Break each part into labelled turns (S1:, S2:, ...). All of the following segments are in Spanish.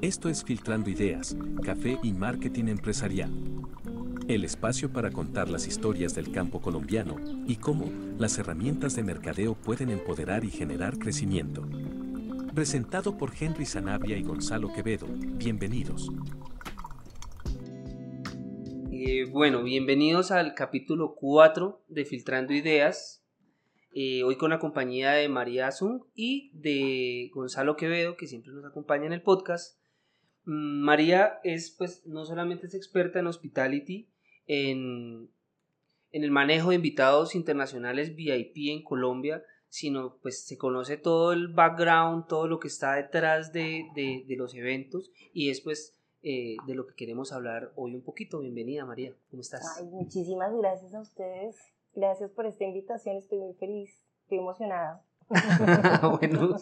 S1: Esto es Filtrando Ideas, Café y Marketing Empresarial. El espacio para contar las historias del campo colombiano y cómo las herramientas de mercadeo pueden empoderar y generar crecimiento. Presentado por Henry Sanabria y Gonzalo Quevedo. Bienvenidos.
S2: Bueno, bienvenidos al capítulo 4 de Filtrando Ideas. Eh, hoy con la compañía de María Azung y de Gonzalo Quevedo, que siempre nos acompaña en el podcast. Mm, María es, pues, no solamente es experta en hospitality, en, en el manejo de invitados internacionales VIP en Colombia, sino pues se conoce todo el background, todo lo que está detrás de, de, de los eventos y es pues eh, de lo que queremos hablar hoy un poquito. Bienvenida María, ¿cómo estás?
S3: Ay, muchísimas gracias a ustedes, gracias por esta invitación, estoy muy feliz, estoy emocionada.
S2: bueno.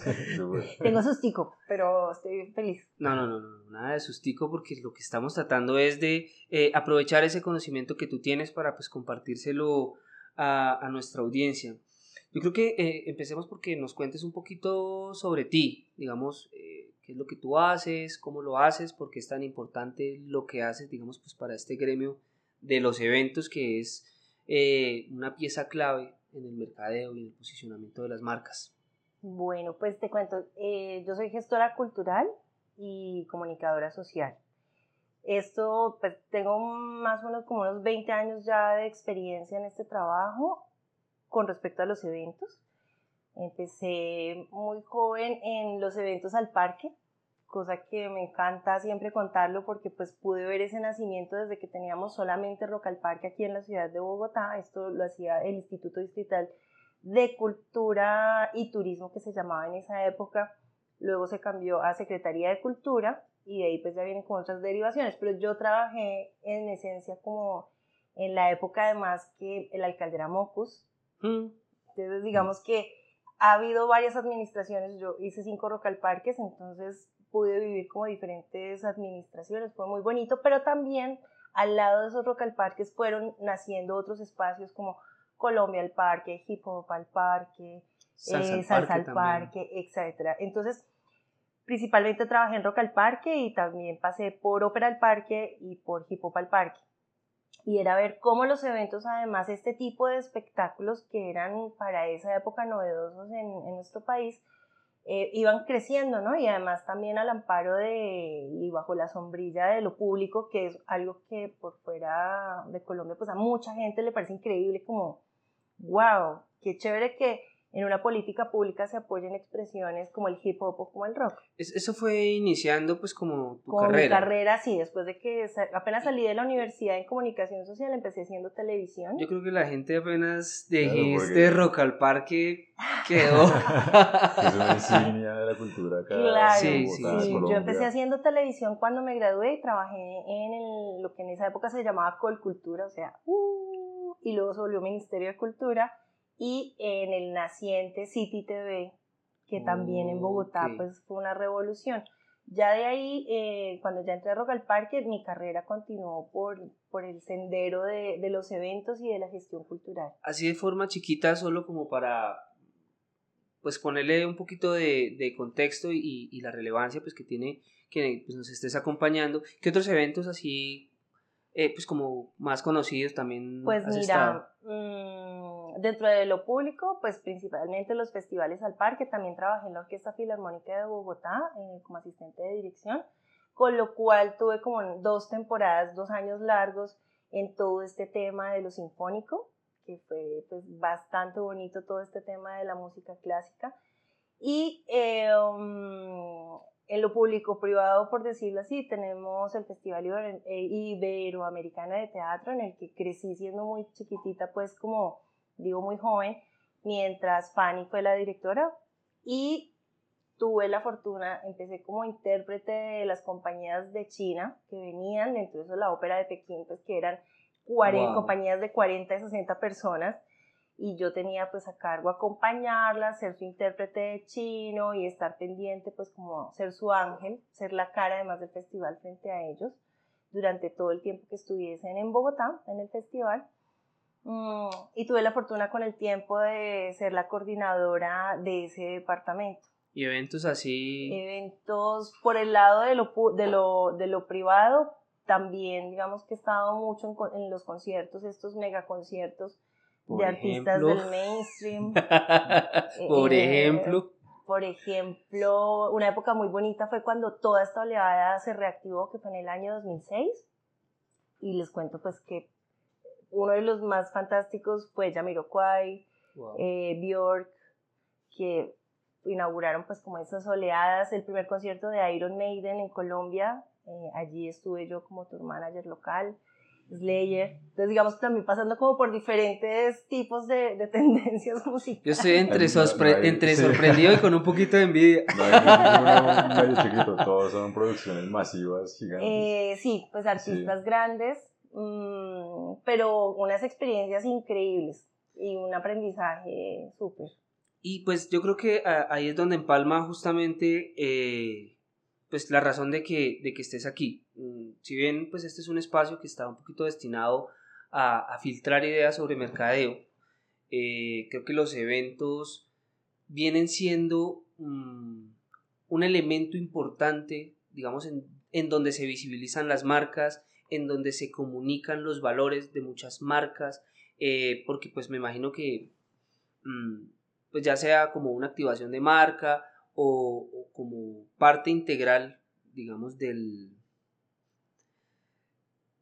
S3: Tengo sustico, pero estoy feliz.
S2: No, no, no, no, nada de sustico porque lo que estamos tratando es de eh, aprovechar ese conocimiento que tú tienes para pues compartírselo a, a nuestra audiencia. Yo creo que eh, empecemos porque nos cuentes un poquito sobre ti, digamos, eh, qué es lo que tú haces, cómo lo haces, por qué es tan importante lo que haces, digamos, pues para este gremio de los eventos que es eh, una pieza clave en el mercadeo y en el posicionamiento de las marcas.
S3: Bueno, pues te cuento, eh, yo soy gestora cultural y comunicadora social. Esto, pues tengo más o menos como unos 20 años ya de experiencia en este trabajo con respecto a los eventos. Empecé muy joven en los eventos al parque, cosa que me encanta siempre contarlo porque pues pude ver ese nacimiento desde que teníamos solamente Rock al Parque aquí en la ciudad de Bogotá. Esto lo hacía el Instituto Distrital de Cultura y Turismo que se llamaba en esa época. Luego se cambió a Secretaría de Cultura y de ahí pues ya vienen con otras derivaciones. Pero yo trabajé en esencia como en la época además que el alcalde era Mocus.
S2: Mm.
S3: Entonces digamos que ha habido varias administraciones, yo hice cinco Rocal Parques, entonces pude vivir como diferentes administraciones, fue muy bonito, pero también al lado de esos Rocal Parques fueron naciendo otros espacios como Colombia al Parque, Hip Hop al Parque,
S2: Salsa al
S3: eh, Salsa
S2: Parque
S3: al Parque, etc. Entonces, principalmente trabajé en Rock al Parque y también pasé por Ópera al Parque y por Hip Hop al Parque. Y era ver cómo los eventos, además, este tipo de espectáculos que eran para esa época novedosos en, en nuestro país, eh, iban creciendo, ¿no? Y además también al amparo de y bajo la sombrilla de lo público, que es algo que por fuera de Colombia, pues a mucha gente le parece increíble, como, wow, qué chévere que en una política pública se apoyen expresiones como el hip hop o como el rock.
S2: Es- eso fue iniciando pues como tu
S3: Como mi
S2: carrera.
S3: carrera, sí, después de que apenas salí de la universidad en comunicación social, empecé haciendo televisión.
S2: Yo creo que la gente apenas
S4: Claro,
S2: dijiste
S4: porque-
S2: Rock al Parque quedó.
S4: es una insignia de la cultura acá.
S3: Claro,
S2: Sí,
S3: yo empecé haciendo televisión cuando me gradué y trabajé en el- lo que en esa época se llamaba Colcultura, o sea, uh, y luego se volvió Ministerio de Cultura y en el naciente City TV, que también en Bogotá pues fue una revolución. Ya de ahí, eh, cuando ya entré a Rock al Parque, mi carrera continuó por, por el sendero de, de los eventos y de la gestión cultural.
S2: Así de forma chiquita, solo como para pues ponerle un poquito de, de contexto y, y la relevancia pues que tiene que pues, nos estés acompañando. ¿Qué otros eventos así eh, pues como más conocidos también
S3: Pues
S2: has estado?
S3: mira, mm, dentro de lo público, pues principalmente los festivales al parque, también trabajé en la Orquesta Filarmónica de Bogotá eh, como asistente de dirección, con lo cual tuve como dos temporadas, dos años largos en todo este tema de lo sinfónico, que fue pues bastante bonito todo este tema de la música clásica. Y eh, um, en lo público privado, por decirlo así, tenemos el Festival eh, Iberoamericano de Teatro, en el que crecí siendo muy chiquitita, pues como digo, muy joven, mientras Fanny fue la directora. Y tuve la fortuna, empecé como intérprete de las compañías de China que venían, dentro de la ópera de Pekín, pues que eran 40,
S2: Wow.
S3: compañías de 40 y 60 personas y yo tenía pues a cargo acompañarla, ser su intérprete de chino y estar pendiente pues como ser su ángel, ser la cara además del festival frente a ellos durante todo el tiempo que estuviesen en Bogotá, en el festival. Mm, y tuve la fortuna con el tiempo de ser la coordinadora de ese departamento.
S2: ¿Y eventos así?
S3: Eventos por el lado de lo, de lo, de lo privado, también digamos que he estado mucho en, los conciertos, estos mega conciertos de artistas del mainstream.
S2: por eh, ejemplo.
S3: Por ejemplo, una época muy bonita fue cuando toda esta oleada se reactivó, que fue en el año 2006. Y les cuento pues que uno de los más fantásticos fue Jamiroquai, eh, Bjork, que inauguraron pues como esas oleadas, el primer concierto de Iron Maiden en Colombia, eh, allí estuve yo como tour manager local, Slayer, entonces digamos también pasando como por diferentes tipos de, de tendencias musicales.
S2: Yo estoy entre, entre sorprendido y con un poquito de envidia.
S4: No hay medio chiquito, todos son producciones masivas, gigantes.
S3: Eh, sí, pues artistas grandes, mmm, pero unas experiencias increíbles y un aprendizaje súper.
S2: Y pues yo creo que ah, ahí es donde empalma justamente eh, pues la razón de que, de que estés aquí. Mm, si bien pues este es un espacio que está un poquito destinado a, filtrar ideas sobre mercadeo, eh, creo que los eventos vienen siendo mm, un elemento importante, digamos, en, en donde se visibilizan las marcas, en donde se comunican los valores de muchas marcas, eh, porque pues me imagino que mm, pues ya sea como una activación de marca o, como parte integral, digamos, del,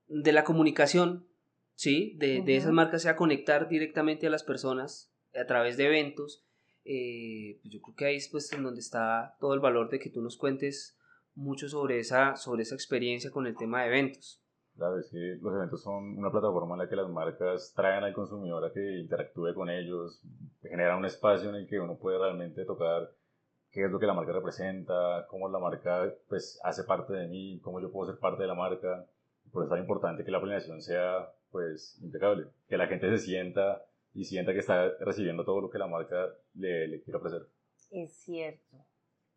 S2: de la comunicación, ¿sí? De, esas marcas, sea conectar directamente a las personas a través de eventos. Eh, pues yo creo que ahí es pues en donde está todo el valor de que tú nos cuentes mucho sobre esa, sobre esa experiencia con el tema de eventos.
S4: Claro, es que los eventos son una plataforma en la que las marcas traen al consumidor a que interactúe con ellos, genera un espacio en el que uno puede realmente tocar qué es lo que la marca representa, cómo la marca pues, hace parte de mí, cómo yo puedo ser parte de la marca. Por eso es importante que la planeación sea pues, impecable, que la gente se sienta y sienta que está recibiendo todo lo que la marca le, le quiere ofrecer.
S3: Es cierto.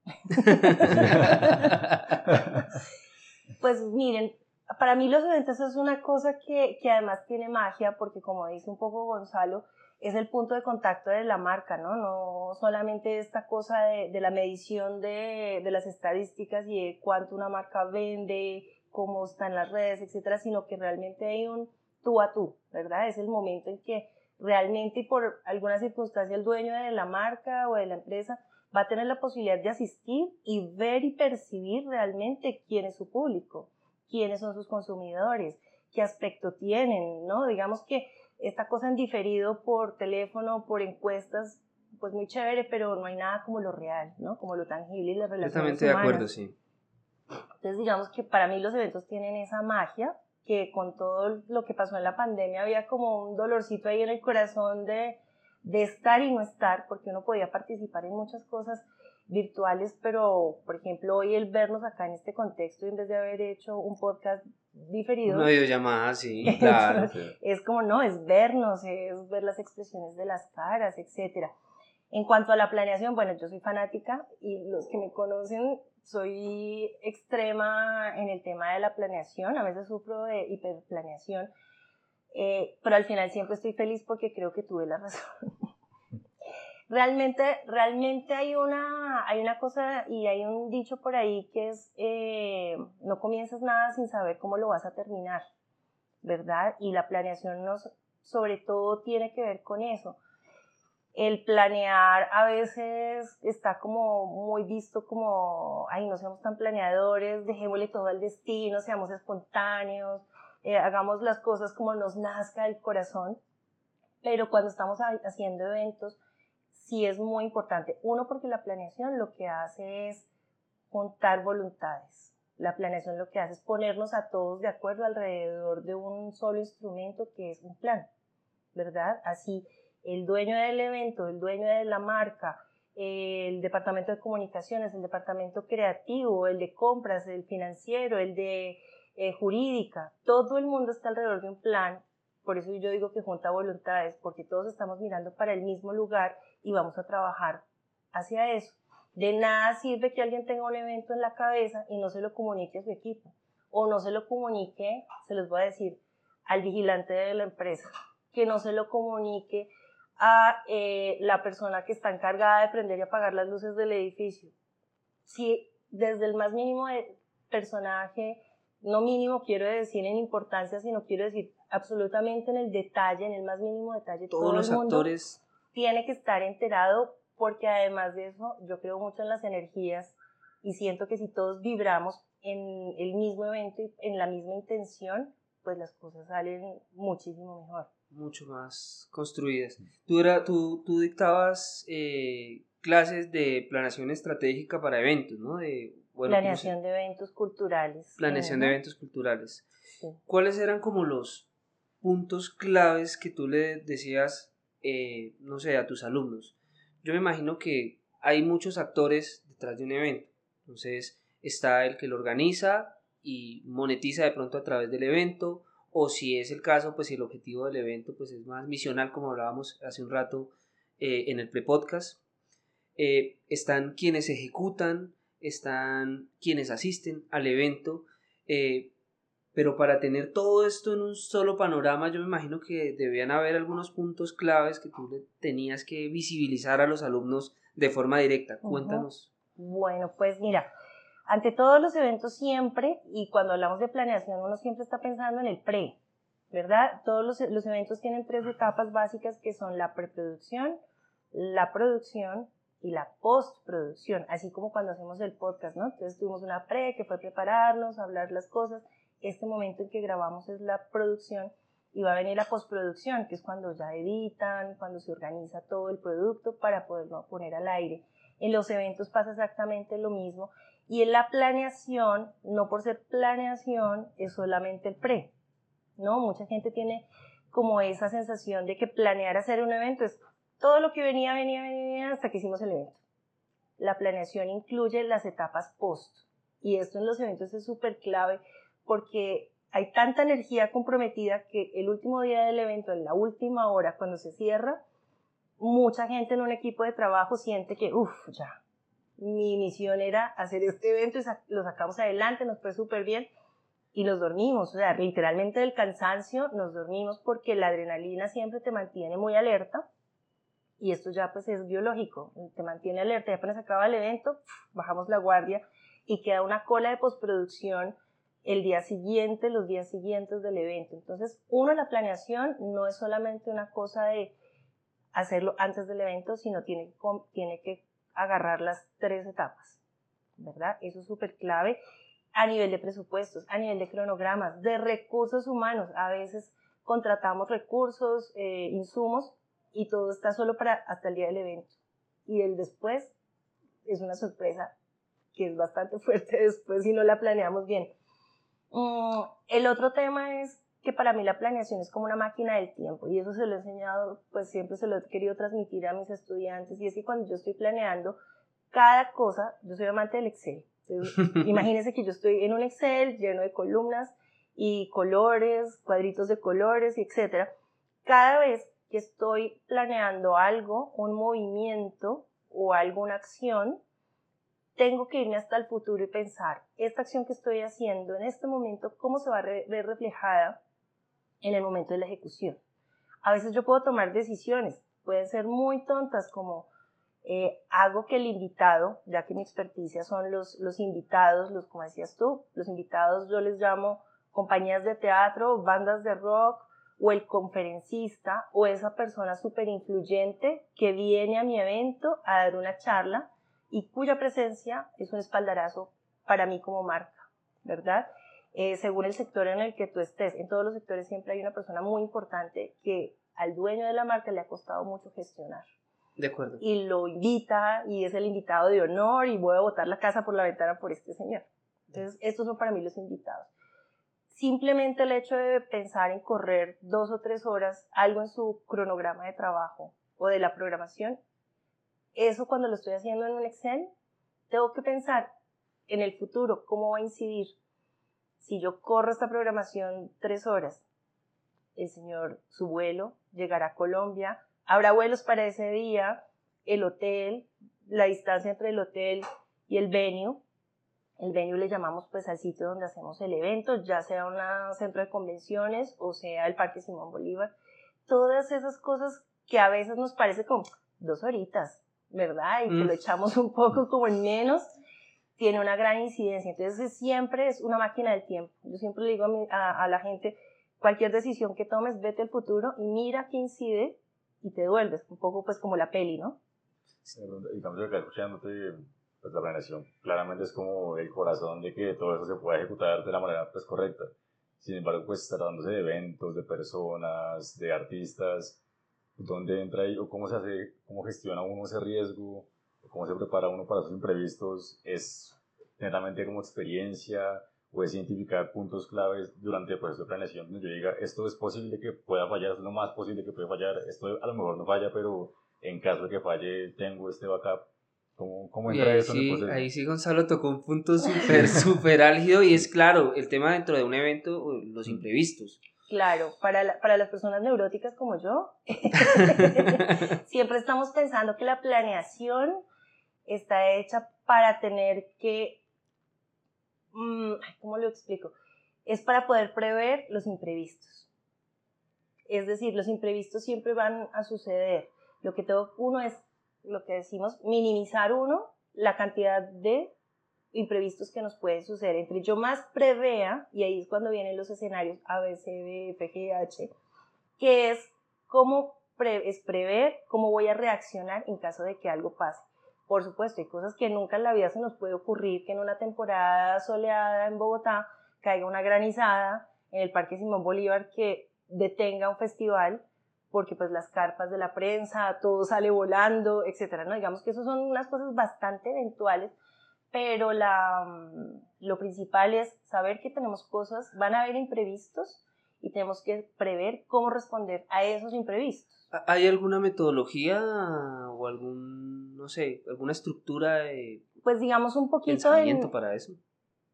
S3: pues miren, para mí los eventos es una cosa que, que, además tiene magia porque como dice un poco Gonzalo, es el punto de contacto de la marca, ¿no? No solamente esta cosa de, de la medición de, de, las estadísticas y de cuánto una marca vende, cómo están las redes, etcétera, sino que realmente hay un tú a tú, ¿verdad? Es el momento en que realmente y por alguna circunstancia el dueño de la marca o de la empresa va a tener la posibilidad de asistir y ver y percibir realmente quién es su público quiénes son sus consumidores, qué aspecto tienen, ¿no? Digamos que esta cosa en diferido por teléfono, por encuestas, pues muy chévere, pero no hay nada como lo real, ¿no? Como lo tangible y las relaciones
S2: Totalmente de acuerdo, sí.
S3: Entonces, digamos que para mí los eventos tienen esa magia, que con todo lo que pasó en la pandemia había como un dolorcito ahí en el corazón de, de estar y no estar, porque uno podía participar en muchas cosas virtuales, pero por ejemplo hoy el vernos acá en este contexto, en vez de haber hecho un podcast diferido.
S2: Una videollamada, sí, claro.
S3: es como, no, es vernos, es ver las expresiones de las caras, etc. En cuanto a la planeación, bueno, yo soy fanática y los que me conocen, soy extrema en el tema de la planeación, a veces sufro de hiperplaneación, eh, pero al final siempre estoy feliz porque creo que tuve la razón. Realmente, realmente hay una, hay una cosa y hay un dicho por ahí que es, eh, no comienzas nada sin saber cómo lo vas a terminar, ¿verdad? Y la planeación nos, sobre todo tiene que ver con eso. El planear a veces está como muy visto como, ay, no seamos tan planeadores, dejémosle todo al destino, seamos espontáneos, eh, hagamos las cosas como nos nazca el corazón. Pero cuando estamos haciendo eventos, sí es muy importante. Uno, porque la planeación lo que hace es juntar voluntades. La planeación lo que hace es ponernos a todos de acuerdo alrededor de un solo instrumento que es un plan, ¿verdad? Así, el dueño del evento, el dueño de la marca, el departamento de comunicaciones, el departamento creativo, el de compras, el financiero, el de eh, jurídica, todo el mundo está alrededor de un plan. Por eso yo digo que junta voluntades, porque todos estamos mirando para el mismo lugar y vamos a trabajar hacia eso. De nada sirve que alguien tenga un evento en la cabeza y no se lo comunique a su equipo o no se lo comunique, se les voy a decir, al vigilante de la empresa que no se lo comunique a eh, la persona que está encargada de prender y apagar las luces del edificio. Si desde el más mínimo personaje, no mínimo quiero decir en importancia, sino quiero decir absolutamente en el detalle, en el más mínimo detalle,
S2: todos todo los el mundo actores
S3: tiene que estar enterado porque además de eso yo creo mucho en las energías y siento que si todos vibramos en el mismo evento y en la misma intención, pues las cosas salen muchísimo mejor.
S2: Mucho más construidas. Tú, era, tú, tú dictabas eh, clases de planeación estratégica para eventos, ¿no? De,
S3: planeación de eventos culturales.
S2: Planeación de eventos culturales. ¿Cuáles eran como los puntos claves que tú le decías, eh, no sé, a tus alumnos? Yo me imagino que hay muchos actores detrás de un evento. Entonces, está el que lo organiza y monetiza de pronto a través del evento, o si es el caso, pues el objetivo del evento pues es más misional, como hablábamos hace un rato eh, en el pre-podcast. Eh, están quienes ejecutan, están quienes asisten al evento, pero para tener todo esto en un solo panorama, yo me imagino que debían haber algunos puntos claves que tú le tenías que visibilizar a los alumnos de forma directa. Cuéntanos.
S3: Bueno, pues mira, ante todos los eventos siempre, y cuando hablamos de planeación, uno siempre está pensando en el pre, ¿verdad? Todos los, los eventos tienen tres etapas básicas que son la preproducción, la producción y la postproducción, así como cuando hacemos el podcast, ¿no? Entonces tuvimos una pre que fue prepararnos, hablar las cosas. Este momento en que grabamos es la producción y va a venir la postproducción, que es cuando ya editan, cuando se organiza todo el producto para poderlo poner al aire. En los eventos pasa exactamente lo mismo y en la planeación, no por ser planeación, es solamente el pre. ¿no? Mucha gente tiene como esa sensación de que planear hacer un evento es todo lo que venía, venía, venía hasta que hicimos el evento. La planeación incluye las etapas post. Y esto en los eventos es súper clave porque hay tanta energía comprometida que el último día del evento, en la última hora, cuando se cierra, mucha gente en un equipo de trabajo siente que, uff, ya, mi misión era hacer este evento y lo sacamos adelante, nos fue súper bien y nos dormimos, o sea, literalmente del cansancio nos dormimos porque la adrenalina siempre te mantiene muy alerta y esto ya pues es biológico, te mantiene alerta y apenas acaba el evento, bajamos la guardia y queda una cola de postproducción el día siguiente, los días siguientes del evento. Entonces, uno, la planeación no es solamente una cosa de hacerlo antes del evento, sino tiene, tiene que agarrar las tres etapas, ¿verdad? Eso es súper clave a nivel de presupuestos, a nivel de cronogramas, de recursos humanos. A veces contratamos recursos, eh, insumos y todo está solo para hasta el día del evento. Y el después es una sorpresa que es bastante fuerte después si no la planeamos bien. Mm, el otro tema es que para mí la planeación es como una máquina del tiempo y eso se lo he enseñado, pues siempre se lo he querido transmitir a mis estudiantes y es que cuando yo estoy planeando cada cosa, yo soy amante del Excel. imagínense que yo estoy en un Excel lleno de columnas y colores, cuadritos de colores, etc. Cada vez que estoy planeando algo, un movimiento o alguna acción, tengo que irme hasta el futuro y pensar, esta acción que estoy haciendo en este momento, ¿cómo se va a ver reflejada en el momento de la ejecución. A veces yo puedo tomar decisiones, pueden ser muy tontas como eh, hago que el invitado, ya que mi experticia son los, los invitados, los, como decías tú, los invitados yo les llamo compañías de teatro, bandas de rock, o el conferencista, o esa persona súper influyente que viene a mi evento a dar una charla y cuya presencia es un espaldarazo para mí como marca, ¿verdad? Eh, según el sector en el que tú estés. En todos los sectores siempre hay una persona muy importante que al dueño de la marca le ha costado mucho gestionar.
S2: De acuerdo.
S3: Y lo invita y es el invitado de honor y voy a botar la casa por la ventana por este señor. Entonces, estos son para mí los invitados. Simplemente el hecho de pensar en correr dos o tres horas algo en su cronograma de trabajo o de la programación, eso cuando lo estoy haciendo en un Excel, tengo que pensar en el futuro, cómo va a incidir si yo corro esta programación tres horas, el señor, su vuelo, llegará a Colombia, habrá vuelos para ese día, el hotel, la distancia entre el hotel y el venue. El venue le llamamos pues al sitio donde hacemos el evento, ya sea un centro de convenciones o sea el Parque Simón Bolívar. todas esas cosas que a veces nos parece como dos horitas, ¿verdad? Y que
S2: Mm.
S3: lo echamos un poco como en menos, tiene una gran incidencia. Entonces siempre es una máquina del tiempo. Yo siempre le digo a, mi- a- a la gente, cualquier decisión que tomes, vete al futuro y mira qué incide y te devuelves. Un poco pues como la peli, ¿no?
S4: Digamos que acá escuchándote, pues la planeación claramente es como el corazón de que todo eso se pueda ejecutar de la manera pues correcta. Sin embargo, pues tratándose de eventos, de personas, de artistas, ¿dónde entra ahí o cómo se hace, cómo gestiona uno ese riesgo, o cómo se prepara uno para esos imprevistos? ¿Es netamente como experiencia o es identificar puntos claves durante el proceso de planeación donde yo diga, esto es posible que pueda fallar, es lo más posible que puede fallar, esto a lo mejor no falla, pero en caso de que falle, tengo este backup. ¿Cómo, cómo
S2: Y
S4: entra
S2: ahí
S4: eso en el
S2: sí, ahí sí Gonzalo tocó un punto súper, súper álgido y es claro, el tema dentro de un evento, los imprevistos.
S3: Claro, para, la- para las personas neuróticas como yo, siempre estamos pensando que la planeación está hecha para tener que, mm, ¿cómo lo explico? Es para poder prever los imprevistos. Es decir, los imprevistos siempre van a suceder. Lo que tengo uno es, lo que decimos, minimizar uno la cantidad de imprevistos que nos pueden suceder. Entre yo más prevea, y ahí es cuando vienen los escenarios A, B, C, D, F, G, H, que es cómo es prever cómo voy a reaccionar en caso de que algo pase. Por supuesto, hay cosas que nunca en la vida se nos puede ocurrir, que en una temporada soleada en Bogotá caiga una granizada en el Parque Simón Bolívar que detenga un festival porque pues las carpas de la prensa, todo sale volando, etcétera, ¿no? Digamos que eso son unas cosas bastante eventuales, pero la, mm, lo principal es saber que tenemos cosas, van a haber imprevistos y tenemos que prever cómo responder a esos imprevistos.
S2: ¿Hay alguna metodología o algún, no sé, alguna estructura de
S3: Pues digamos un poquito en,
S2: para eso?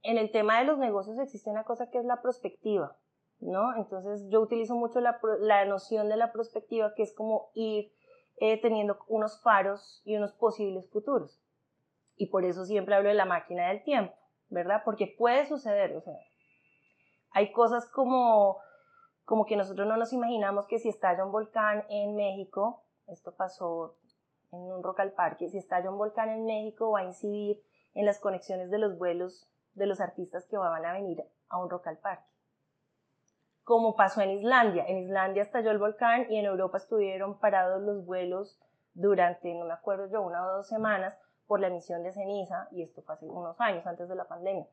S3: en el tema de los negocios existe una cosa que es la prospectiva, ¿no? Entonces yo utilizo mucho la, la noción de la prospectiva, que es como ir eh, teniendo unos faros y unos posibles futuros. Y por eso siempre hablo de la máquina del tiempo, ¿verdad? Porque puede suceder, o sea, hay cosas como, como que nosotros no nos imaginamos que si estalla un volcán en México, esto pasó en un Rock al Parque, si estalla un volcán en México va a incidir en las conexiones de los vuelos de los artistas que van a venir a un Rock al Parque. Como pasó en Islandia. En Islandia estalló el volcán y en Europa estuvieron parados los vuelos durante, no me acuerdo yo, una o dos semanas por la emisión de ceniza y esto fue hace unos años antes de la pandemia.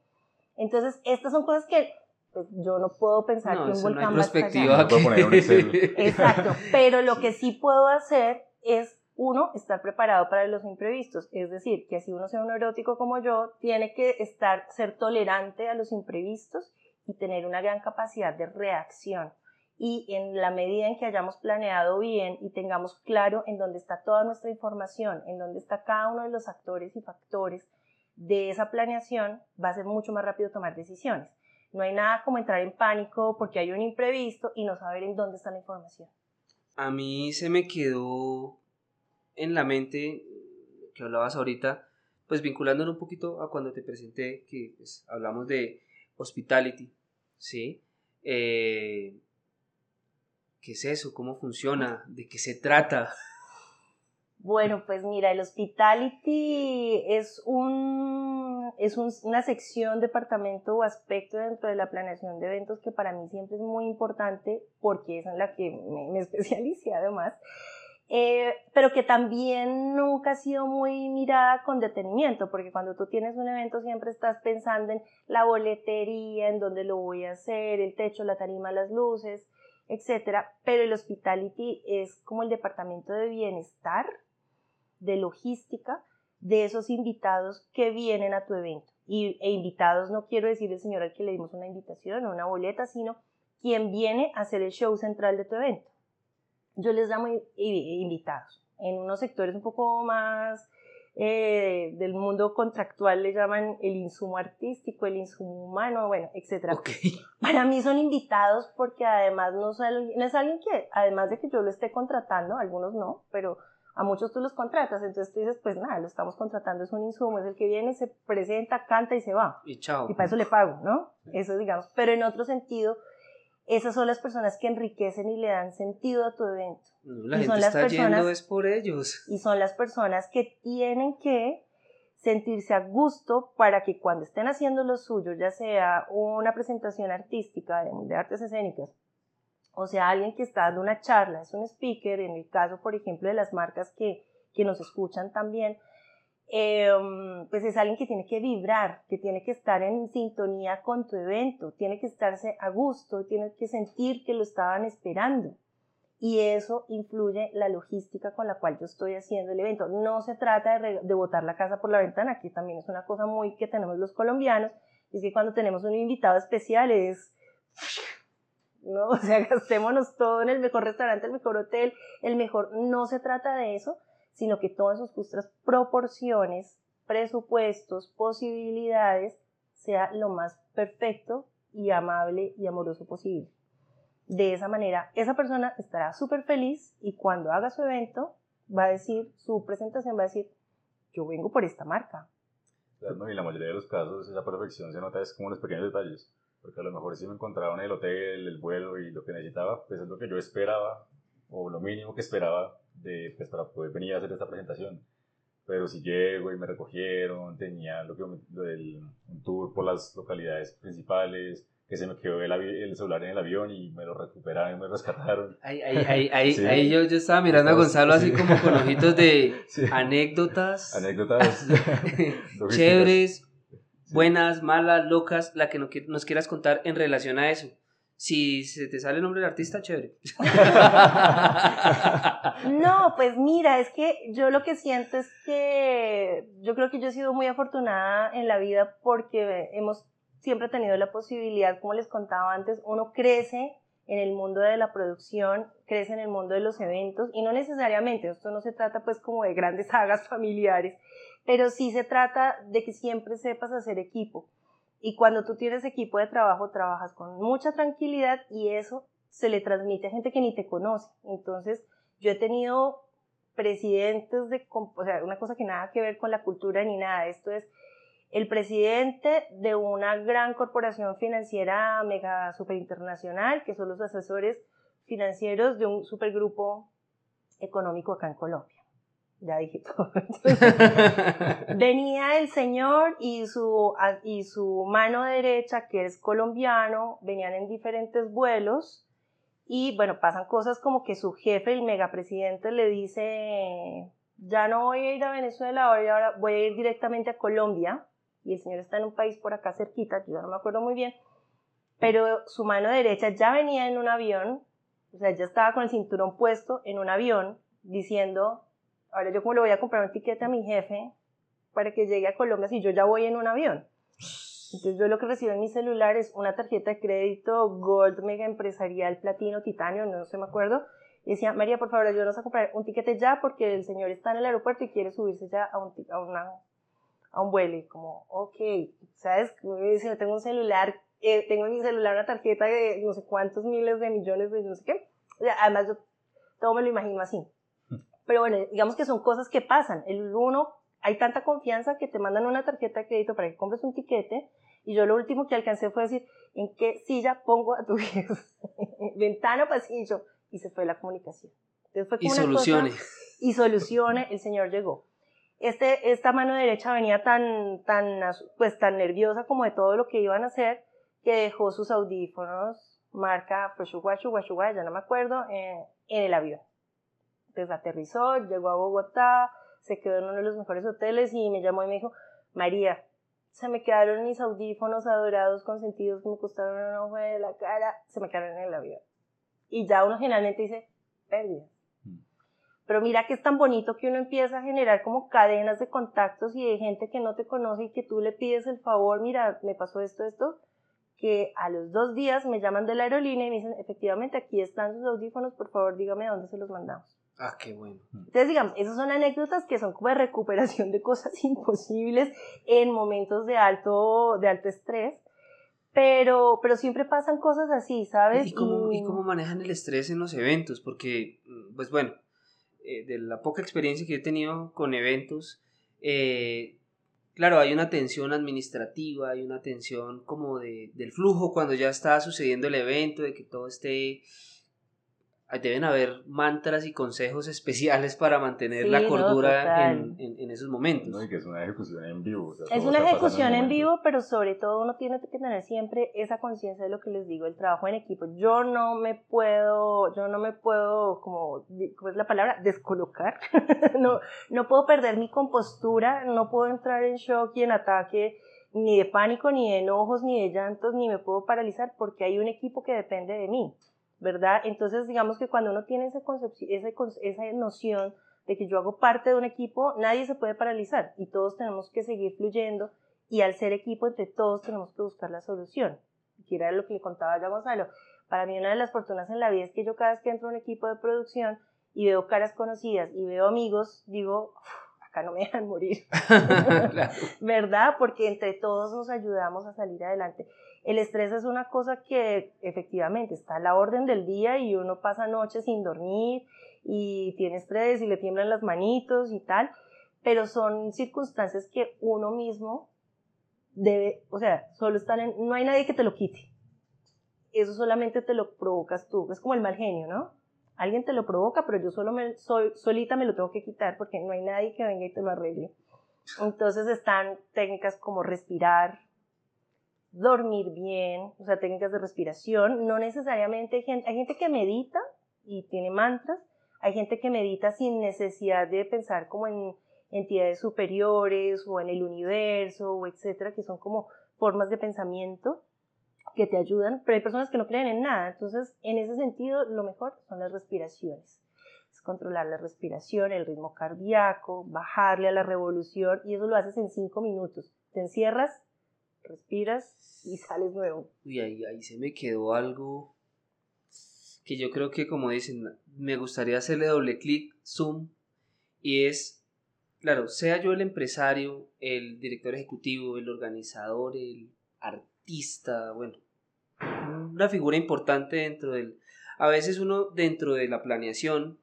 S3: Entonces, estas son cosas que pues, yo no puedo pensar
S2: No,
S3: que un
S2: eso no
S3: volcán va a estallar.
S2: perspectiva.
S4: No puedo poner un Excel.
S3: Exacto, pero lo que sí puedo hacer es, uno, estar preparado para los imprevistos. Es decir, que si uno sea un neurótico como yo, tiene que estar, ser tolerante a los imprevistos y tener una gran capacidad de reacción. Y en la medida en que hayamos planeado bien y tengamos claro en dónde está toda nuestra información, en dónde está cada uno de los actores y factores de esa planeación, va a ser mucho más rápido tomar decisiones. No hay nada como entrar en pánico porque hay un imprevisto y no saber en dónde está la información.
S2: A mí se me quedó en la mente que hablabas ahorita, pues vinculándolo un poquito a cuando te presenté, que pues, hablamos de hospitality, ¿sí? Eh, ¿Qué es eso? ¿Cómo funciona? ¿De qué se trata?
S3: Bueno, pues mira, el hospitality es, un, es un- una sección, departamento o aspecto dentro de la planeación de eventos que para mí siempre es muy importante porque es en la que me, me especialicé además, eh, pero que también nunca ha sido muy mirada con detenimiento, porque cuando tú tienes un evento siempre estás pensando en la boletería, en dónde lo voy a hacer, el techo, la tarima, las luces, etcétera, pero el hospitality es como el departamento de bienestar de logística de esos invitados que vienen a tu evento. Y, e invitados no quiero decir el señor al que le dimos una invitación o una boleta, sino quien viene a hacer el show central de tu evento. Yo les llamo invitados. En unos sectores un poco más eh, del mundo contractual le llaman el insumo artístico, el insumo humano, bueno, etcétera.
S2: Ok.
S3: Para mí son invitados porque además no, son- no es alguien que, además de que yo lo esté contratando, algunos no, pero a muchos tú los contratas, entonces tú dices, pues nada, lo estamos contratando, es un insumo, es el que viene, se presenta, canta y se va.
S2: Y chao.
S3: Y para eso le pago, ¿no? Eso digamos. Pero en otro sentido, esas son las personas que enriquecen y le dan sentido a tu evento.
S2: la gente está yendo es por ellos.
S3: Y son las personas que tienen que sentirse a gusto para que cuando estén haciendo lo suyo, ya sea una presentación artística de, artes escénicas, o sea, alguien que está dando una charla, es un speaker, en el caso, por ejemplo, de las marcas que, que nos escuchan también, em, pues es alguien que tiene que vibrar, que tiene que estar en sintonía con tu evento, tiene que estarse a gusto, tiene que sentir que lo estaban esperando y eso influye la logística con la cual yo estoy haciendo el evento. No se trata de, botar la casa por la ventana, que también es una cosa muy que tenemos los colombianos, es que cuando tenemos un invitado especial es, ¿no? O sea, gastémonos todo en el mejor restaurante, el mejor hotel, el mejor, no se trata de eso, sino que todas sus justas proporciones, presupuestos, posibilidades, sea lo más perfecto y amable y amoroso posible. De esa manera, esa persona estará súper feliz y cuando haga su evento, va a decir, su presentación va a decir, yo vengo por esta marca.
S4: Claro, y la mayoría de los casos esa perfección se nota es como los pequeños detalles, porque a lo mejor si me encontraba en el hotel, el vuelo y lo que necesitaba, pues es lo que yo esperaba, o lo mínimo que esperaba de, pues, para poder venir a hacer esta presentación. Pero si llego y me recogieron, tenía lo que, lo del, un tour por las localidades principales, que se me quedó el, el, celular en el avión y me lo recuperaron, me rescataron.
S2: Ahí, ahí, ahí, ahí yo, yo, estaba mirando a Gonzalo así como con ojitos de anécdotas.
S4: Anécdotas.
S2: chéveres, buenas, malas, locas, la que nos quieras contar en relación a eso. Si se te sale el nombre del artista, chévere.
S3: No, pues mira, es que yo lo que siento es que yo creo que yo he sido muy afortunada en la vida porque hemos siempre tenido la posibilidad, como les contaba antes, uno crece en el mundo de la producción, crece en el mundo de los eventos y no necesariamente, esto no se trata pues como de grandes sagas familiares, pero sí se trata de que siempre sepas hacer equipo. Y cuando tú tienes equipo de trabajo, trabajas con mucha tranquilidad y eso se le transmite a gente que ni te conoce. Entonces, yo he tenido presidentes de, o sea, una cosa que nada que ver con la cultura ni nada, esto es el presidente de una gran corporación financiera mega super internacional, que son los asesores financieros de un supergrupo económico acá en Colombia. Ya dije todo. venía el señor y su, y su mano derecha, que es colombiano, venían en diferentes vuelos y bueno, pasan cosas como que su jefe, el megapresidente, le dice, ya no voy a ir a Venezuela, ahora voy a ir directamente a Colombia y el señor está en un país por acá cerquita, yo no me acuerdo muy bien, pero su mano derecha ya venía en un avión, o sea, ya estaba con el cinturón puesto en un avión, diciendo, ahora yo cómo le voy a comprar un tiquete a mi jefe para que llegue a Colombia si yo ya voy en un avión. Entonces yo lo que recibo en mi celular es una tarjeta de crédito Gold Mega Empresarial Platino Titanio, no sé, me acuerdo. Y decía, María, por favor, ayúdanos a comprar un tiquete ya porque el señor está en el aeropuerto y quiere subirse ya a, un, a una a un vuelo y como, ok, ¿sabes? Si no tengo un celular, eh, tengo en mi celular una tarjeta de no sé cuántos miles de millones de no sé qué. además, yo todo me lo imagino así. Pero bueno, digamos que son cosas que pasan. El uno, hay tanta confianza que te mandan una tarjeta de crédito para que compres un tiquete y yo lo último que alcancé fue decir, ¿en qué silla pongo a tu viejo? Ventana, pasillo. Y se fue la comunicación.
S2: Entonces fue como y solucione.
S3: y solucione, el señor llegó. Este, esta mano derecha venía tan, tan, pues, tan nerviosa como de todo lo que iban a hacer que dejó sus audífonos marca Freshuguachu, ya no me acuerdo, en el avión. Entonces aterrizó, llegó a Bogotá, se quedó en uno de los mejores hoteles y me llamó y me dijo, María, se me quedaron mis audífonos adorados consentidos que me costaron un ojo de la cara, se me quedaron en el avión. Y ya uno generalmente dice, pérdida. Pero mira que es tan bonito que uno empieza a generar como cadenas de contactos y de gente que no te conoce y que tú le pides el favor, mira, me pasó esto, esto, que a los dos días me llaman de la aerolínea y me dicen, efectivamente, aquí están sus audífonos, por favor dígame dónde se los mandamos.
S2: Ah, qué bueno.
S3: Entonces, digamos, esas son anécdotas que son como de recuperación de cosas imposibles en momentos de alto, de alto estrés. Pero, pero siempre pasan cosas así, ¿sabes?
S2: ¿Y cómo, ¿Y cómo manejan el estrés en los eventos? Porque, pues bueno, eh, de la poca experiencia que he tenido con eventos, eh, claro, hay una tensión administrativa, hay una tensión como de, del flujo cuando ya está sucediendo el evento, de que todo esté deben haber mantras y consejos especiales para mantener la cordura en, en, esos momentos.
S4: No, y que es una ejecución en vivo.
S3: es una ejecución en, vivo, pero sobre todo uno tiene que tener siempre esa conciencia de lo que les digo, el trabajo en equipo. Yo no me puedo, yo no me puedo, como, ¿cómo es la palabra? Descolocar. no, no puedo perder mi compostura, no puedo entrar en shock y en ataque ni de pánico, ni de enojos, ni de llantos, ni me puedo paralizar porque hay un equipo que depende de mí. ¿Verdad? Entonces, digamos que cuando uno tiene esa, esa noción de que yo hago parte de un equipo, nadie se puede paralizar y todos tenemos que seguir fluyendo y al ser equipo entre todos tenemos que buscar la solución. Que era lo que le contaba ya Gonzalo. Para mí una de las fortunas en la vida es que yo cada vez que entro a un equipo de producción y veo caras conocidas y veo amigos, digo, acá no me dejan morir. ¿Verdad? Porque entre todos nos ayudamos a salir adelante. El estrés es una cosa que efectivamente está a la orden del día y uno pasa noches sin dormir y tiene estrés y le tiemblan las manitos y tal, pero son circunstancias que uno mismo debe, o sea, solo están en, no hay nadie que te lo quite. Eso solamente te lo provocas tú, es como el mal genio, ¿no? Alguien te lo provoca, pero yo solo me, soy, solita me lo tengo que quitar porque no hay nadie que venga y te lo arregle. Entonces están técnicas como respirar, dormir bien, o sea, técnicas de respiración. No necesariamente hay gente, que medita y tiene mantras, hay gente que medita sin necesidad de pensar como en entidades superiores o en el universo o etcétera, que son como formas de pensamiento que te ayudan, pero hay personas que no creen en nada. Entonces, en ese sentido, lo mejor son las respiraciones. Es controlar la respiración, el ritmo cardíaco, bajarle a la revolución y eso lo haces en cinco minutos. Te encierras respiras y sales nuevo.
S2: Y ahí, ahí se me quedó algo que yo creo que como dicen, me gustaría hacerle doble clic, zoom, y es, claro, sea yo el empresario, el director ejecutivo, el organizador, el artista, bueno, una figura importante dentro del... A veces uno dentro de la planeación,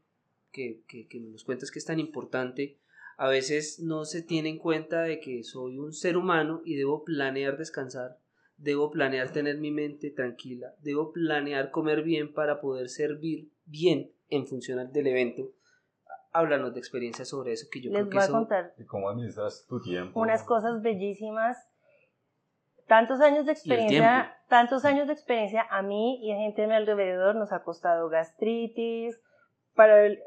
S2: que, que, que nos cuentas que es tan importante, a veces no se tiene en cuenta de que soy un ser humano y debo planear descansar, debo planear tener mi mente tranquila, debo planear comer bien para poder servir bien en función del evento. Háblanos de experiencias sobre eso que yo
S3: Les
S2: creo que
S3: voy a contar
S4: cómo administras tu tiempo?
S3: Unas cosas bellísimas. Tantos años de experiencia, tantos años de experiencia a mí y a gente a mi alrededor nos ha costado gastritis, para el,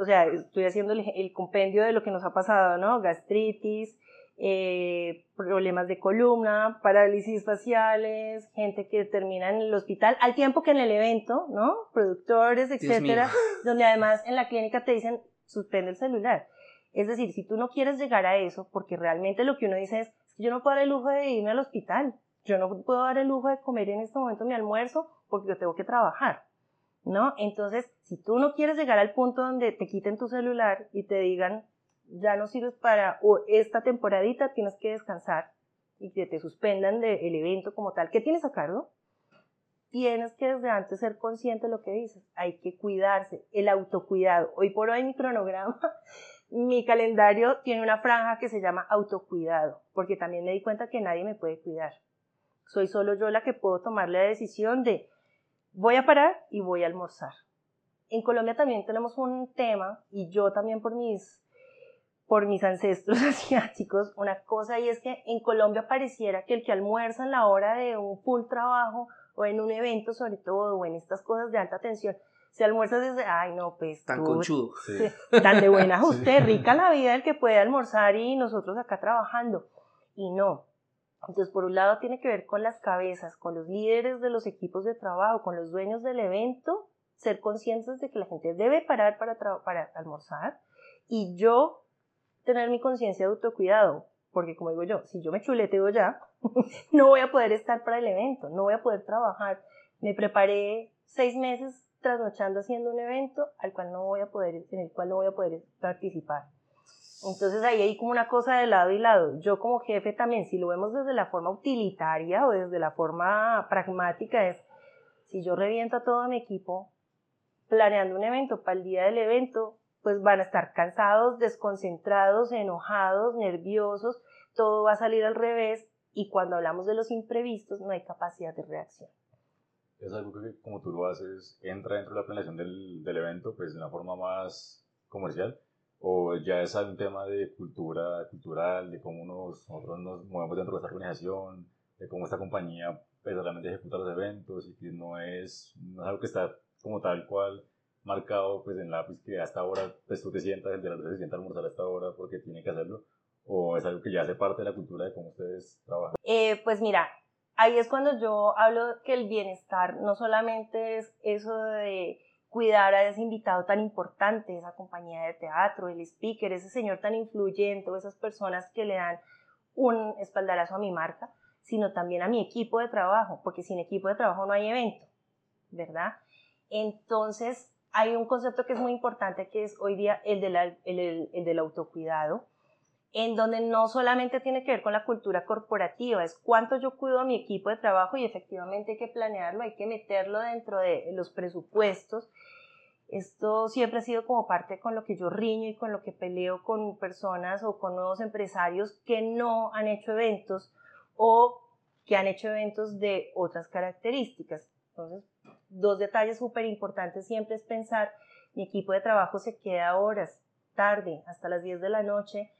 S3: o sea, estoy haciendo el, compendio de lo que nos ha pasado, ¿no? Gastritis, eh, problemas de columna, parálisis faciales, gente que termina en el hospital, al tiempo que en el evento, ¿no? Productores, etcétera, donde además en la clínica te dicen, suspende el celular. Es decir, si tú no quieres llegar a eso, porque realmente lo que uno dice es, yo no puedo dar el lujo de irme al hospital, yo no puedo dar el lujo de comer en este momento mi almuerzo porque yo tengo que trabajar. ¿No? Entonces, si tú no quieres llegar al punto donde te quiten tu celular y te digan, ya no sirves para o esta temporadita, tienes que descansar y que te suspendan del evento como tal, ¿qué tienes a cargo? Tienes que desde antes ser consciente de lo que dices. Hay que cuidarse, el autocuidado. Hoy por hoy mi cronograma, mi calendario tiene una franja que se llama autocuidado, porque también me di cuenta que nadie me puede cuidar. Soy solo yo la que puedo tomar la decisión de voy a parar y voy a almorzar. En Colombia también tenemos un tema, y yo también por mis, por mis ancestros asiáticos, una cosa, y es que en Colombia pareciera que el que almuerza en la hora de un full trabajo o en un evento sobre todo, o en estas cosas de alta tensión, se almuerza desde, ay no, pues...
S2: Tan conchudo.
S3: Tan de buena usted, rica la vida el que puede almorzar y nosotros acá trabajando. Y no, entonces, por un lado tiene que ver con las cabezas, con los líderes de los equipos de trabajo, con los dueños del evento, ser conscientes de que la gente debe parar para, almorzar y yo tener mi conciencia de autocuidado, porque como digo yo, si yo me chuleteo ya, no voy a poder estar para el evento, no voy a poder trabajar. Me preparé seis meses trasnochando haciendo un evento al cual no voy a poder, en el cual no voy a poder participar. Entonces ahí hay como una cosa de lado y lado. Yo como jefe también, si lo vemos desde la forma utilitaria o desde la forma pragmática, es si yo reviento a todo mi equipo planeando un evento para el día del evento, pues van a estar cansados, desconcentrados, enojados, nerviosos, todo va a salir al revés y cuando hablamos de los imprevistos no hay capacidad de reacción.
S4: Es algo que como tú lo haces, entra dentro de la planeación del, del evento pues de una forma más comercial o ya es un tema de cultura cultural, de cómo nos, nosotros nos movemos dentro de esta organización, de cómo esta compañía pues, realmente ejecuta los eventos y que no es, no es algo que está como tal cual marcado pues en lápiz que hasta ahora pues tú te sientas, el de la se sienta a almorzar a esta hora porque tiene que hacerlo o es algo que ya hace parte de la cultura de cómo ustedes trabajan?
S3: Eh, pues mira, ahí es cuando yo hablo que el bienestar no solamente es eso de cuidar a ese invitado tan importante, esa compañía de teatro, el speaker, ese señor tan influyente esas personas que le dan un espaldarazo a mi marca, sino también a mi equipo de trabajo, porque sin equipo de trabajo no hay evento, ¿verdad? Entonces, hay un concepto que es muy importante que es hoy día el, el, el del autocuidado, en donde no solamente tiene que ver con la cultura corporativa, es cuánto yo cuido a mi equipo de trabajo y efectivamente hay que planearlo, hay que meterlo dentro de los presupuestos. Esto siempre ha sido como parte con lo que yo riño y con lo que peleo con personas o con nuevos empresarios que no han hecho eventos o que han hecho eventos de otras características. Entonces, dos detalles súper importantes siempre es pensar, mi equipo de trabajo se queda horas, tarde, hasta las 10 de la noche,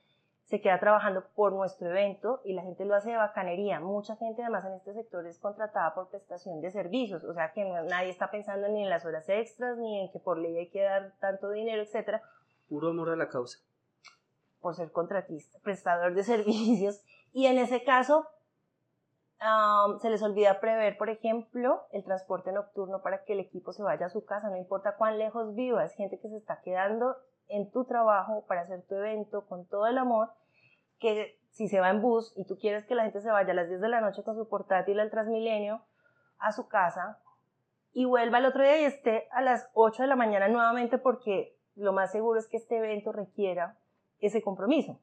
S3: se queda trabajando por nuestro evento y la gente lo hace de bacanería. Mucha gente además en este sector es contratada por prestación de servicios, o sea que nadie está pensando ni en las horas extras, ni en que por ley hay que dar tanto dinero, etc.
S2: Puro amor a la causa.
S3: Por ser contratista, prestador de servicios. Y en ese caso, se les olvida prever, por ejemplo, el transporte nocturno para que el equipo se vaya a su casa, no importa cuán lejos viva, es gente que se está quedando en tu trabajo para hacer tu evento con todo el amor, que si se va en bus y tú quieres que la gente se vaya a las 10 de la noche con su portátil al Transmilenio a su casa y vuelva el otro día y esté a las 8 de la mañana nuevamente porque lo más seguro es que este evento requiera ese compromiso.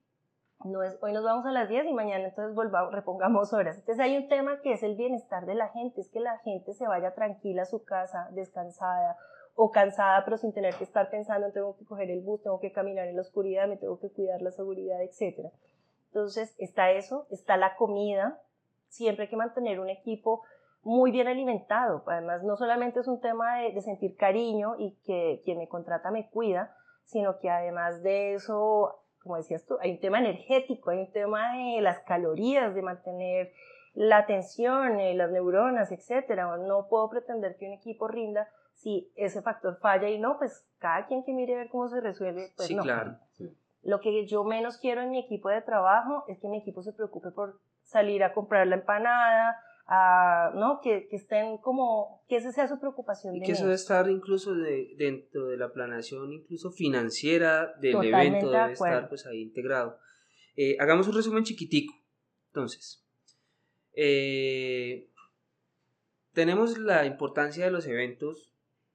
S3: No es hoy nos vamos a las 10 y mañana entonces volvamos, repongamos horas. Entonces hay un tema que es el bienestar de la gente, es que la gente se vaya tranquila a su casa, descansada, o cansada pero sin tener que estar pensando tengo que coger el bus, tengo que caminar en la oscuridad, me tengo que cuidar la seguridad, etc. Entonces está eso, está la comida, siempre hay que mantener un equipo muy bien alimentado, además no solamente es un tema de, sentir cariño y que quien me contrata me cuida, sino que además de eso, como decías tú, hay un tema energético, hay un tema de las calorías, de mantener la atención, eh, las neuronas, etcétera. No puedo pretender que un equipo rinda si ese factor falla y no, pues cada quien que mire a ver cómo se resuelve, pues
S2: sí,
S3: no.
S2: claro.
S3: Lo que yo menos quiero en mi equipo de trabajo es que mi equipo se preocupe por salir a comprar la empanada, a, ¿no? Que, que, estén como, que esa sea su preocupación.
S2: Y
S3: de
S2: que eso debe estar incluso de, dentro de la planeación, incluso financiera del
S3: Totalmente
S2: evento,
S3: de
S2: debe
S3: acuerdo.
S2: estar pues ahí integrado. Eh, hagamos un resumen chiquitico. Entonces, eh, tenemos la importancia de los eventos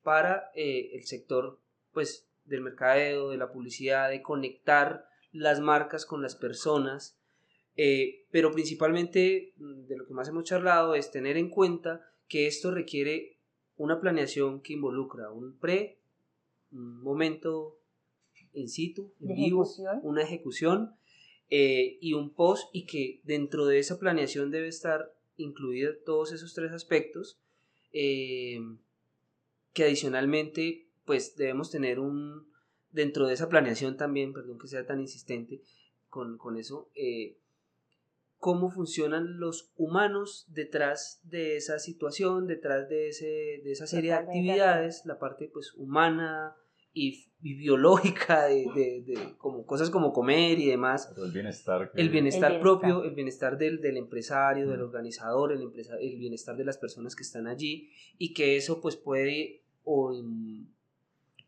S2: para eh, el sector pues, del mercadeo, de la publicidad, de conectar las marcas con las personas, eh, pero principalmente mm, de lo que más hemos charlado es tener en cuenta que esto requiere una planeación que involucra un pre, un momento in situ, en vivo,
S3: ejecución.
S2: una ejecución eh, y un post y que dentro de esa planeación debe estar incluidos todos esos tres aspectos eh, que adicionalmente pues debemos tener un dentro de esa planeación también perdón que sea tan insistente con, con eso eh, cómo funcionan los humanos detrás de esa situación detrás de, ese, de esa serie de actividades la parte pues humana y, y biológica de, de- de como cosas como comer y demás
S4: El bienestar. que-
S2: el bienestar,
S3: bienestar.
S2: propio, el bienestar del, del empresario, del organizador, el, empresa- el bienestar de las personas que están allí y que eso pues puede o, in-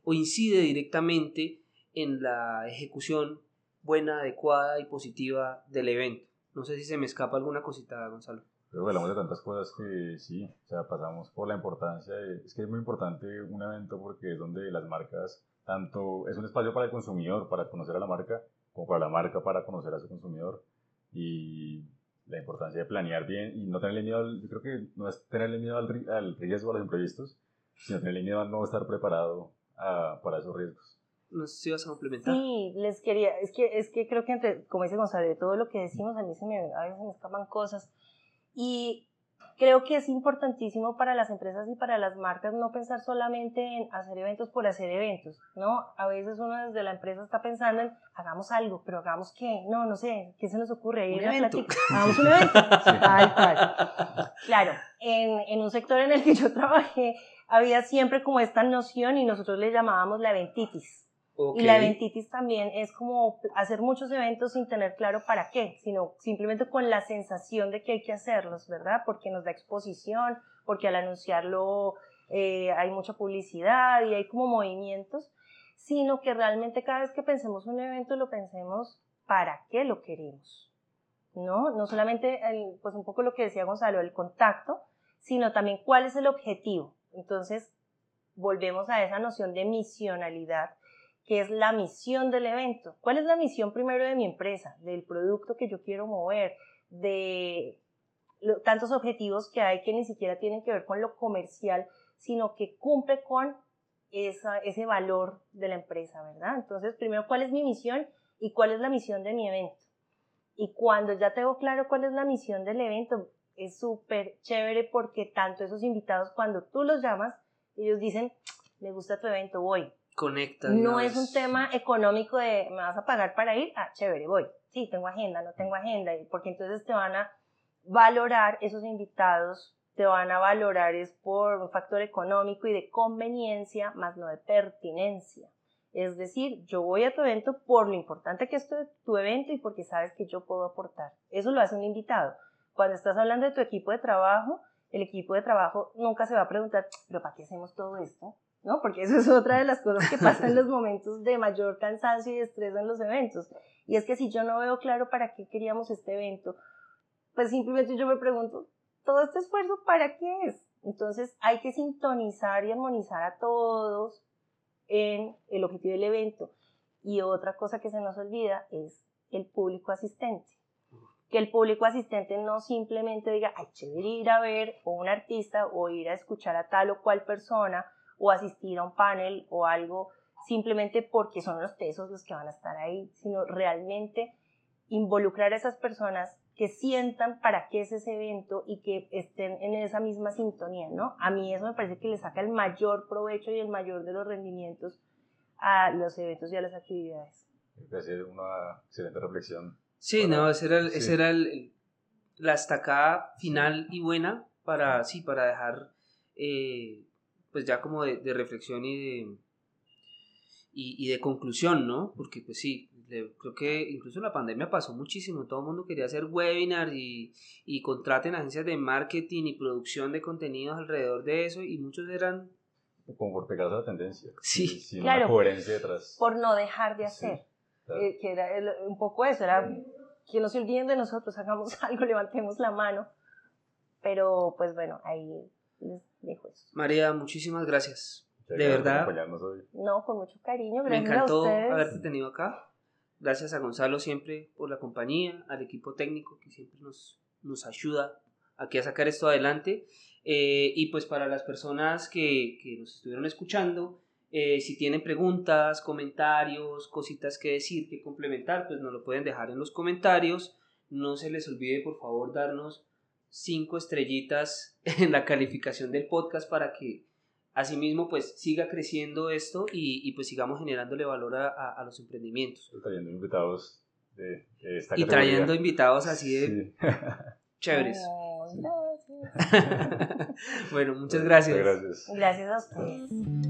S2: o incide directamente en la ejecución buena, adecuada y positiva del evento. No sé si se me escapa alguna cosita, Gonzalo.
S4: Que hablamos de tantas cosas que sí, o sea, pasamos por la importancia de, es que es muy importante un evento porque es donde las marcas, tanto es un espacio para el consumidor, para conocer a la marca, como para la marca para conocer a su consumidor y la importancia de planear bien y no tenerle miedo, al- yo creo que no es tenerle miedo al, al riesgo, a los imprevistos, tenerle miedo a no estar preparado a- para esos riesgos.
S2: nos ibas a complementar.
S3: Sí, les quería, es que, es que creo que entre, como dice Gonzalo, de todo lo que decimos, a mí se me, a veces me escapan cosas. Y creo que es importantísimo para las empresas y para las marcas no pensar solamente en hacer eventos por hacer eventos, ¿no? A veces uno desde la empresa está pensando en hagamos algo, pero hagamos qué, no, no sé, ¿qué se nos ocurre?
S2: Un evento.
S3: Hagamos un evento. Tal cual. Claro, en, en un sector en el que yo trabajé había siempre como esta noción y nosotros le llamábamos la eventitis.
S2: Ok.
S3: Y la eventitis también es como hacer muchos eventos sin tener claro para qué, sino simplemente con la sensación de que hay que hacerlos, ¿verdad? Porque nos da exposición, porque al anunciarlo eh, hay mucha publicidad y hay como movimientos, sino que realmente cada vez que pensemos un evento lo pensemos para qué lo queremos, ¿no? No solamente, el, pues un poco lo que decía Gonzalo, el contacto, sino también cuál es el objetivo. Entonces, volvemos a esa noción de misionalidad que es la misión del evento. ¿Cuál es la misión primero de mi empresa? Del producto que yo quiero mover, de tantos objetivos que hay que ni siquiera tienen que ver con lo comercial, sino que cumple con ese valor de la empresa, ¿verdad? Entonces, primero, ¿cuál es mi misión y cuál es la misión de mi evento? Y cuando ya tengo claro cuál es la misión del evento, es súper chévere porque tanto esos invitados, cuando tú los llamas, ellos dicen, me gusta tu evento, voy.
S2: Conecta.
S3: No es un tema económico de me vas a pagar para ir, ah, chévere, voy. Sí, tengo agenda, no tengo agenda, y porque entonces te van a valorar esos invitados, te van a valorar es por un factor económico y de conveniencia, más no de pertinencia. Es decir, yo voy a tu evento por lo importante que es tu, tu evento y porque sabes que yo puedo aportar. Eso lo hace un invitado. Cuando estás hablando de tu equipo de trabajo, el equipo de trabajo nunca se va a preguntar, pero ¿para qué hacemos todo esto? ¿no? Porque eso es otra de las cosas que pasa en los momentos de mayor cansancio y estrés en los eventos. Y es que si yo no veo claro para qué queríamos este evento, pues simplemente yo me pregunto, ¿todo este esfuerzo para qué es? Entonces hay que sintonizar y armonizar a todos en el objetivo del evento. Y otra cosa que se nos olvida es el público asistente. Que el público asistente no simplemente diga, ay, chévere ir a ver o un artista o ir a escuchar a tal o cual persona o asistir a un panel o algo simplemente porque son los tesos los que van a estar ahí, sino realmente involucrar a esas personas que sientan para qué es ese evento y que estén en esa misma sintonía, ¿no? A mí eso me parece que le saca el mayor provecho y el mayor de los rendimientos a los eventos y a las actividades.
S4: Me una excelente reflexión.
S2: Sí,
S4: Para-
S2: no, ese era, el-
S4: sí.
S2: ese era el- el- la estacada final y buena para, sí, para dejar, eh, pues ya como de, de reflexión y de, y, y de conclusión, ¿no? Porque pues sí, le- creo que incluso la pandemia pasó muchísimo, todo el mundo quería hacer webinars y, y contraten agencias de marketing y producción de contenidos alrededor de eso y muchos eran,
S4: Como por pegarse a la tendencia.
S2: Sí,
S4: Sin-
S3: claro.
S4: una coherencia detrás.
S3: Por no dejar de
S4: Sí,
S3: hacer.
S4: Claro.
S3: eh, que era el- un poco eso, era que no se olviden de nosotros, hagamos algo, levantemos la mano. Pero pues bueno, ahí les dejo eso.
S2: María, muchísimas gracias. De verdad.
S4: hoy.
S3: No, con mucho cariño,
S2: Me
S3: gracias
S2: encantó
S3: a ustedes.
S2: haberte tenido acá. Gracias a Gonzalo siempre por la compañía, al equipo técnico que siempre nos, nos ayuda aquí a sacar esto adelante. Eh, y pues para las personas que, que nos estuvieron escuchando, eh, si tienen preguntas, comentarios, cositas que decir, que complementar, pues nos lo pueden dejar en los comentarios. No se les olvide por favor darnos cinco estrellitas en la calificación del podcast para que asimismo pues siga creciendo esto y, y, pues sigamos generándole valor a, a- a los emprendimientos
S4: Trayendo invitados de, de esta
S2: y
S4: categoría.
S2: trayendo invitados así de
S4: Sí.
S2: chéveres.
S3: Oh, gracias.
S2: bueno, muchas gracias.
S4: Muchas gracias.
S3: Gracias a ustedes.